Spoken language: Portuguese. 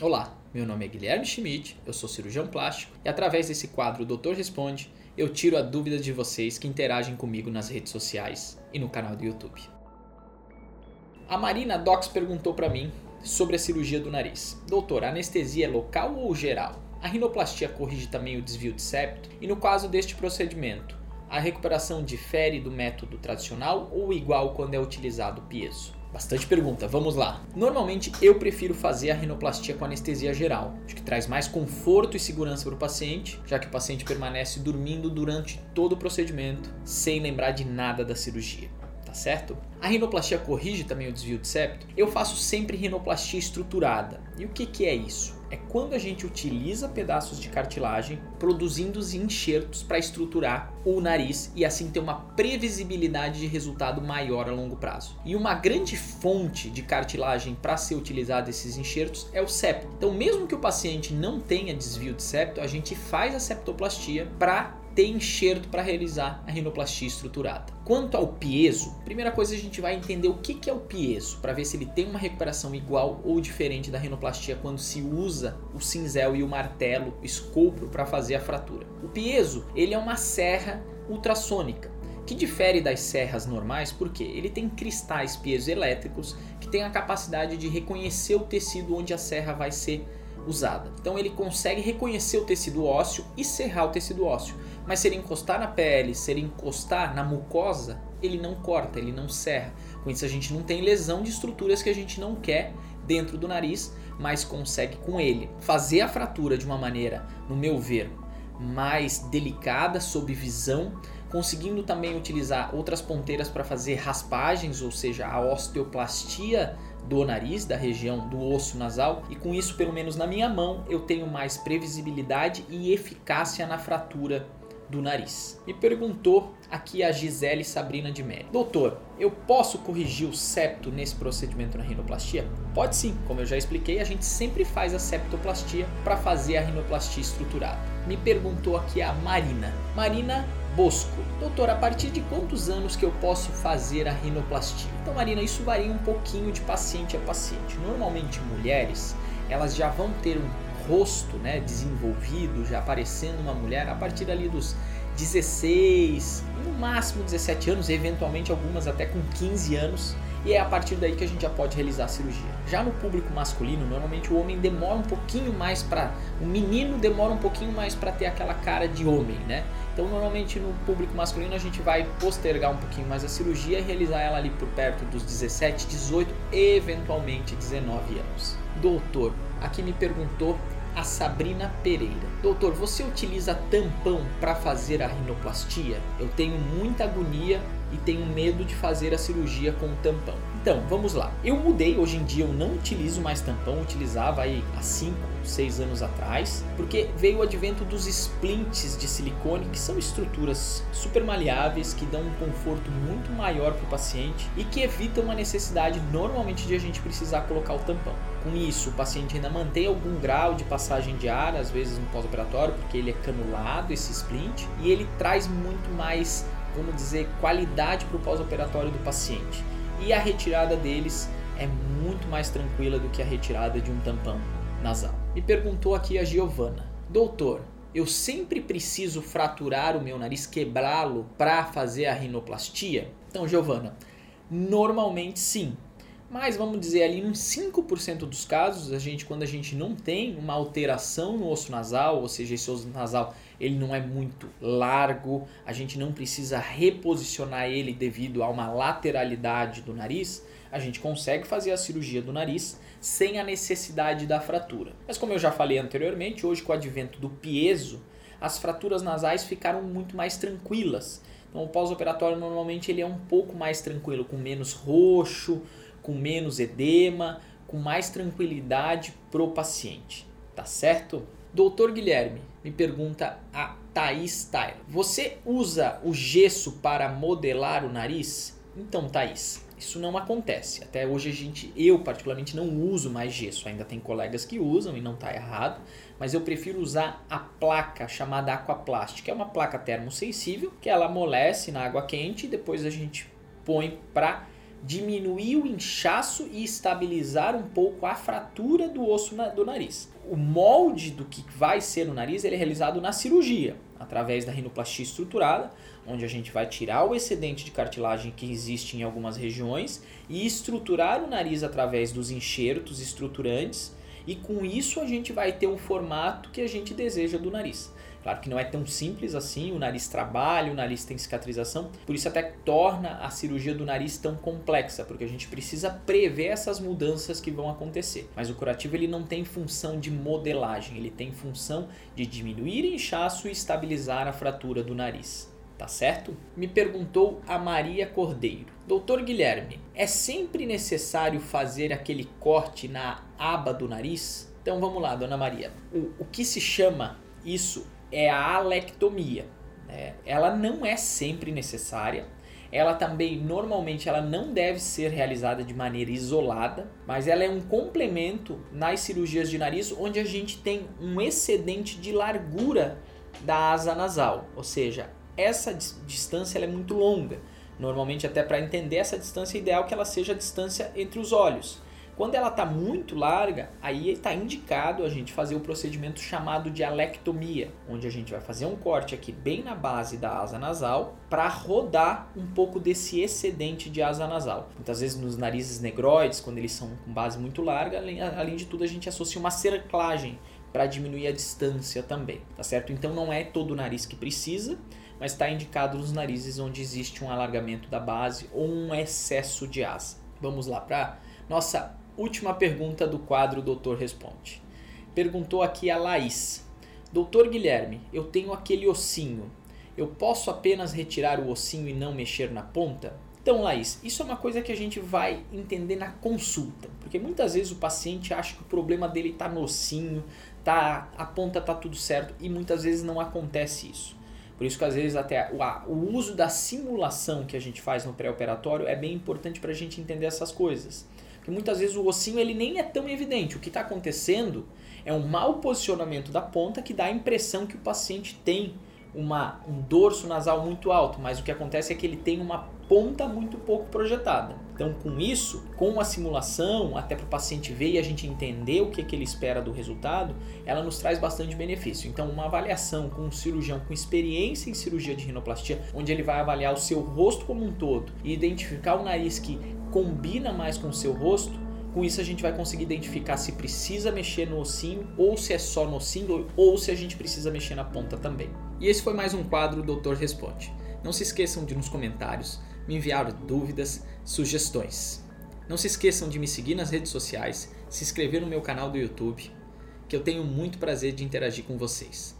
Olá, meu nome é Guilherme Schmidt, eu sou cirurgião plástico e através desse quadro Doutor Responde, eu tiro a dúvida de vocês que interagem comigo nas redes sociais e no canal do YouTube. A Marina Dox perguntou para mim sobre a cirurgia do nariz. Doutor, a anestesia é local ou geral? A rinoplastia corrige também o desvio de septo? E no caso deste procedimento, a recuperação difere do método tradicional ou igual quando é utilizado o piezo? Bastante pergunta, vamos lá. Normalmente eu prefiro fazer a rinoplastia com anestesia geral, acho que traz mais conforto e segurança para o paciente, já que o paciente permanece dormindo durante todo o procedimento, sem lembrar de nada da cirurgia tá certo? A rinoplastia corrige também o desvio de septo. Eu faço sempre rinoplastia estruturada. E o que, que é isso? É quando a gente utiliza pedaços de cartilagem produzindo os enxertos para estruturar o nariz e assim ter uma previsibilidade de resultado maior a longo prazo. E uma grande fonte de cartilagem para ser utilizada esses enxertos é o septo. Então, mesmo que o paciente não tenha desvio de septo, a gente faz a septoplastia para ter enxerto para realizar a rinoplastia estruturada. Quanto ao piezo, primeira coisa a gente vai entender o que é o piezo, para ver se ele tem uma recuperação igual ou diferente da rinoplastia quando se usa o cinzel e o martelo, o para fazer a fratura. O piezo, ele é uma serra ultrassônica que difere das serras normais porque ele tem cristais piezoelétricos que têm a capacidade de reconhecer o tecido onde a serra vai ser usada. Então ele consegue reconhecer o tecido ósseo e serrar o tecido ósseo. Mas se ele encostar na pele, se ele encostar na mucosa, ele não corta, ele não serra. Com isso a gente não tem lesão de estruturas que a gente não quer dentro do nariz, mas consegue com ele fazer a fratura de uma maneira, no meu ver, mais delicada, sob visão, conseguindo também utilizar outras ponteiras para fazer raspagens, ou seja, a osteoplastia do nariz, da região do osso nasal, e com isso, pelo menos na minha mão, eu tenho mais previsibilidade e eficácia na fratura do nariz. Me perguntou aqui a Gisele Sabrina de Mello. Doutor, eu posso corrigir o septo nesse procedimento na rinoplastia? Pode sim, como eu já expliquei, a gente sempre faz a septoplastia para fazer a rinoplastia estruturada. Me perguntou aqui a Marina. Marina Bosco. Doutor, a partir de quantos anos que eu posso fazer a rinoplastia? Então, Marina, isso varia um pouquinho de paciente a paciente. Normalmente, mulheres, elas já vão ter um rosto né, desenvolvido, já aparecendo uma mulher a partir ali dos 16, no máximo 17 anos, eventualmente algumas até com 15 anos, e é a partir daí que a gente já pode realizar a cirurgia. Já no público masculino, normalmente o homem demora um pouquinho mais para, o menino demora um pouquinho mais para ter aquela cara de homem, né? Então, normalmente no público masculino a gente vai postergar um pouquinho mais a cirurgia e realizar ela ali por perto dos 17, 18, eventualmente 19 anos. Doutor, aqui me perguntou a Sabrina Pereira. Doutor, você utiliza tampão para fazer a rinoplastia? Eu tenho muita agonia e tenho medo de fazer a cirurgia com tampão. Então, vamos lá. Eu mudei, hoje em dia eu não utilizo mais tampão, utilizava aí há 5, 6 anos atrás, porque veio o advento dos splints de silicone, que são estruturas super maleáveis que dão um conforto muito maior para o paciente e que evitam a necessidade normalmente de a gente precisar colocar o tampão. Com isso, o paciente ainda mantém algum grau de passagem de ar, às vezes no pós-operatório, porque ele é canulado esse splint, e ele traz muito mais, vamos dizer, qualidade para o pós-operatório do paciente e a retirada deles é muito mais tranquila do que a retirada de um tampão nasal. Me perguntou aqui a Giovana: Doutor, eu sempre preciso fraturar o meu nariz, quebrá-lo para fazer a rinoplastia? Então, Giovana, normalmente sim. Mas vamos dizer ali uns 5% dos casos, a gente quando a gente não tem uma alteração no osso nasal, ou seja, esse osso nasal ele não é muito largo, a gente não precisa reposicionar ele devido a uma lateralidade do nariz, a gente consegue fazer a cirurgia do nariz sem a necessidade da fratura. Mas como eu já falei anteriormente, hoje com o advento do piezo, as fraturas nasais ficaram muito mais tranquilas. Então o pós-operatório normalmente ele é um pouco mais tranquilo, com menos roxo, com menos edema, com mais tranquilidade pro paciente, tá certo? Doutor Guilherme, me pergunta a Thaís Tyler. Você usa o gesso para modelar o nariz? Então, Thaís, isso não acontece. Até hoje a gente, eu particularmente não uso mais gesso. Ainda tem colegas que usam e não está errado, mas eu prefiro usar a placa chamada Aquaplast, que é uma placa termosensível que ela amolece na água quente e depois a gente põe para diminuir o inchaço e estabilizar um pouco a fratura do osso do nariz. O molde do que vai ser no nariz ele é realizado na cirurgia, através da rinoplastia estruturada, onde a gente vai tirar o excedente de cartilagem que existe em algumas regiões e estruturar o nariz através dos enxertos estruturantes, e com isso a gente vai ter um formato que a gente deseja do nariz. Claro que não é tão simples assim, o nariz trabalha, o nariz tem cicatrização, por isso até torna a cirurgia do nariz tão complexa, porque a gente precisa prever essas mudanças que vão acontecer. Mas o curativo ele não tem função de modelagem, ele tem função de diminuir inchaço e estabilizar a fratura do nariz. Tá certo? Me perguntou a Maria Cordeiro. Doutor Guilherme, é sempre necessário fazer aquele corte na aba do nariz? Então vamos lá, dona Maria. O, o que se chama isso é a alectomia. Né? Ela não é sempre necessária. Ela também normalmente ela não deve ser realizada de maneira isolada, mas ela é um complemento nas cirurgias de nariz onde a gente tem um excedente de largura da asa nasal, ou seja, essa distância é muito longa. Normalmente até para entender essa distância é ideal que ela seja a distância entre os olhos. Quando ela está muito larga, aí está indicado a gente fazer o procedimento chamado de alectomia, onde a gente vai fazer um corte aqui bem na base da asa nasal para rodar um pouco desse excedente de asa nasal. Muitas vezes nos narizes negroides, quando eles são com base muito larga, além, de tudo a gente associa uma cerclagem para diminuir a distância também, tá certo? Então não é todo o nariz que precisa, mas está indicado nos narizes onde existe um alargamento da base ou um excesso de asa. Vamos lá para nossa última pergunta do quadro Doutor Responde. Perguntou aqui a Laís. Doutor Guilherme, eu tenho aquele ossinho. Eu posso apenas retirar o ossinho e não mexer na ponta? Então, Laís, isso é uma coisa que a gente vai entender na consulta, porque muitas vezes o paciente acha que o problema dele está no ossinho, tá, a ponta está tudo certo e muitas vezes não acontece isso. Por isso que às vezes até o, o uso da simulação que a gente faz no pré-operatório é bem importante para a gente entender essas coisas. Porque muitas vezes o ossinho ele nem é tão evidente. O que está acontecendo é um mau posicionamento da ponta que dá a impressão que o paciente tem uma, um dorso nasal muito alto, mas o que acontece é que ele tem uma ponta muito pouco projetada. Então, com isso, com a simulação, até para o paciente ver e a gente entender o que, que ele espera do resultado, ela nos traz bastante benefício. Então, uma avaliação com um cirurgião com experiência em cirurgia de rinoplastia, onde ele vai avaliar o seu rosto como um todo e identificar o nariz que combina mais com o seu rosto, com isso a gente vai conseguir identificar se precisa mexer no ossinho ou se é só no ossinho ou se a gente precisa mexer na ponta também. E esse foi mais um quadro Doutor Responde. Não se esqueçam de nos comentários me enviar dúvidas, sugestões. Não se esqueçam de me seguir nas redes sociais, se inscrever no meu canal do YouTube, que eu tenho muito prazer de interagir com vocês.